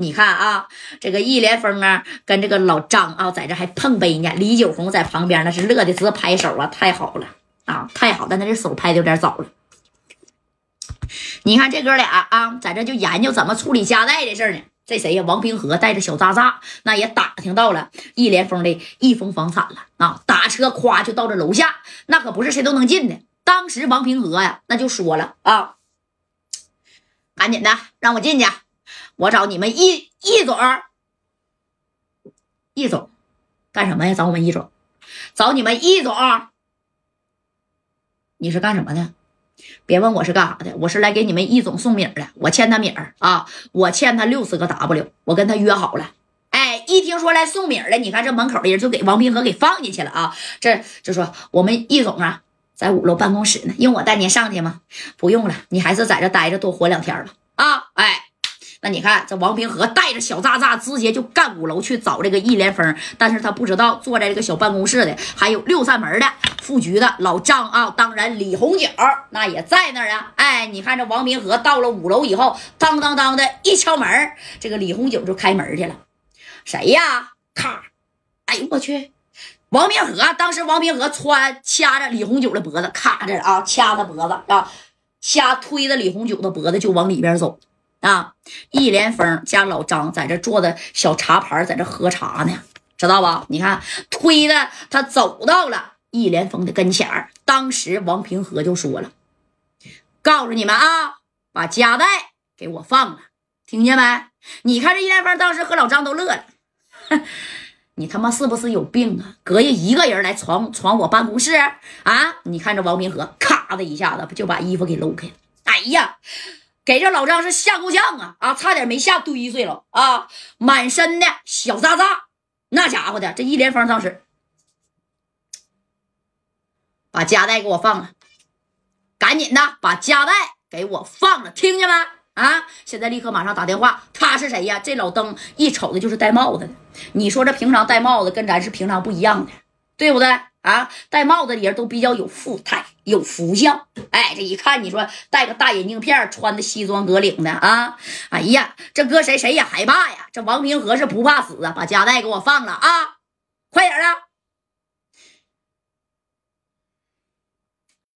你看啊，这个易连峰啊，跟这个老张啊，在这还碰杯呢。李九红在旁边那是乐的直拍手啊，太好了啊，太好！但他这手拍的有点早了。你看这哥俩啊，在这就研究怎么处理家带的事呢。这谁呀？王平和带着小渣渣，那也打听到了易连峰的一封房产了啊！打车夸就到这楼下，那可不是谁都能进的。当时王平和呀，那就说了啊，赶紧的让我进去，我找你们易易总，易总干什么呀？找我们易总，找你们易总，你是干什么的？别问我是干啥的，我是来给你们易总送米的。我欠他米儿啊，我欠他六十个 W，我跟他约好了。哎，一听说来送米儿的，你看这门口的人就给王平和给放进去了啊。这就说我们易总啊，在五楼办公室呢，用我带您上去吗？不用了，你还是在这待着多活两天吧。啊，哎。那你看，这王平和带着小渣渣直接就干五楼去找这个易连峰，但是他不知道坐在这个小办公室的还有六扇门的副局的老张啊，当然李红九那也在那儿啊。哎，你看这王平和到了五楼以后，当当当的一敲门，这个李红九就开门去了。谁呀？咔！哎呦我去！王平和当时王平和穿掐着李红九的脖子，卡着啊，掐他脖子啊，掐推着李红九的脖子就往里边走。啊！易连峰加老张在这坐的小茶盘，在这喝茶呢，知道吧？你看，推的他走到了易连峰的跟前儿。当时王平和就说了：“告诉你们啊，把夹带给我放了，听见没？你看这易连峰当时和老张都乐了，你他妈是不是有病啊？隔夜一个人来闯闯我办公室啊？你看这王平和咔的一下子就把衣服给搂开了。哎呀！”给这老张是吓够呛啊啊，差点没吓堆碎了啊！满身的小渣渣，那家伙的这一连峰当时把夹带给我放了，赶紧的把夹带给我放了，听见没？啊！现在立刻马上打电话。他是谁呀？这老登一瞅的就是戴帽子的。你说这平常戴帽子跟咱是平常不一样的，对不对？啊，戴帽子的人都比较有富态，有福相。哎，这一看，你说戴个大眼镜片，穿的西装革领的啊，哎呀，这搁谁谁也害怕呀。这王平和是不怕死啊，把夹带给我放了啊，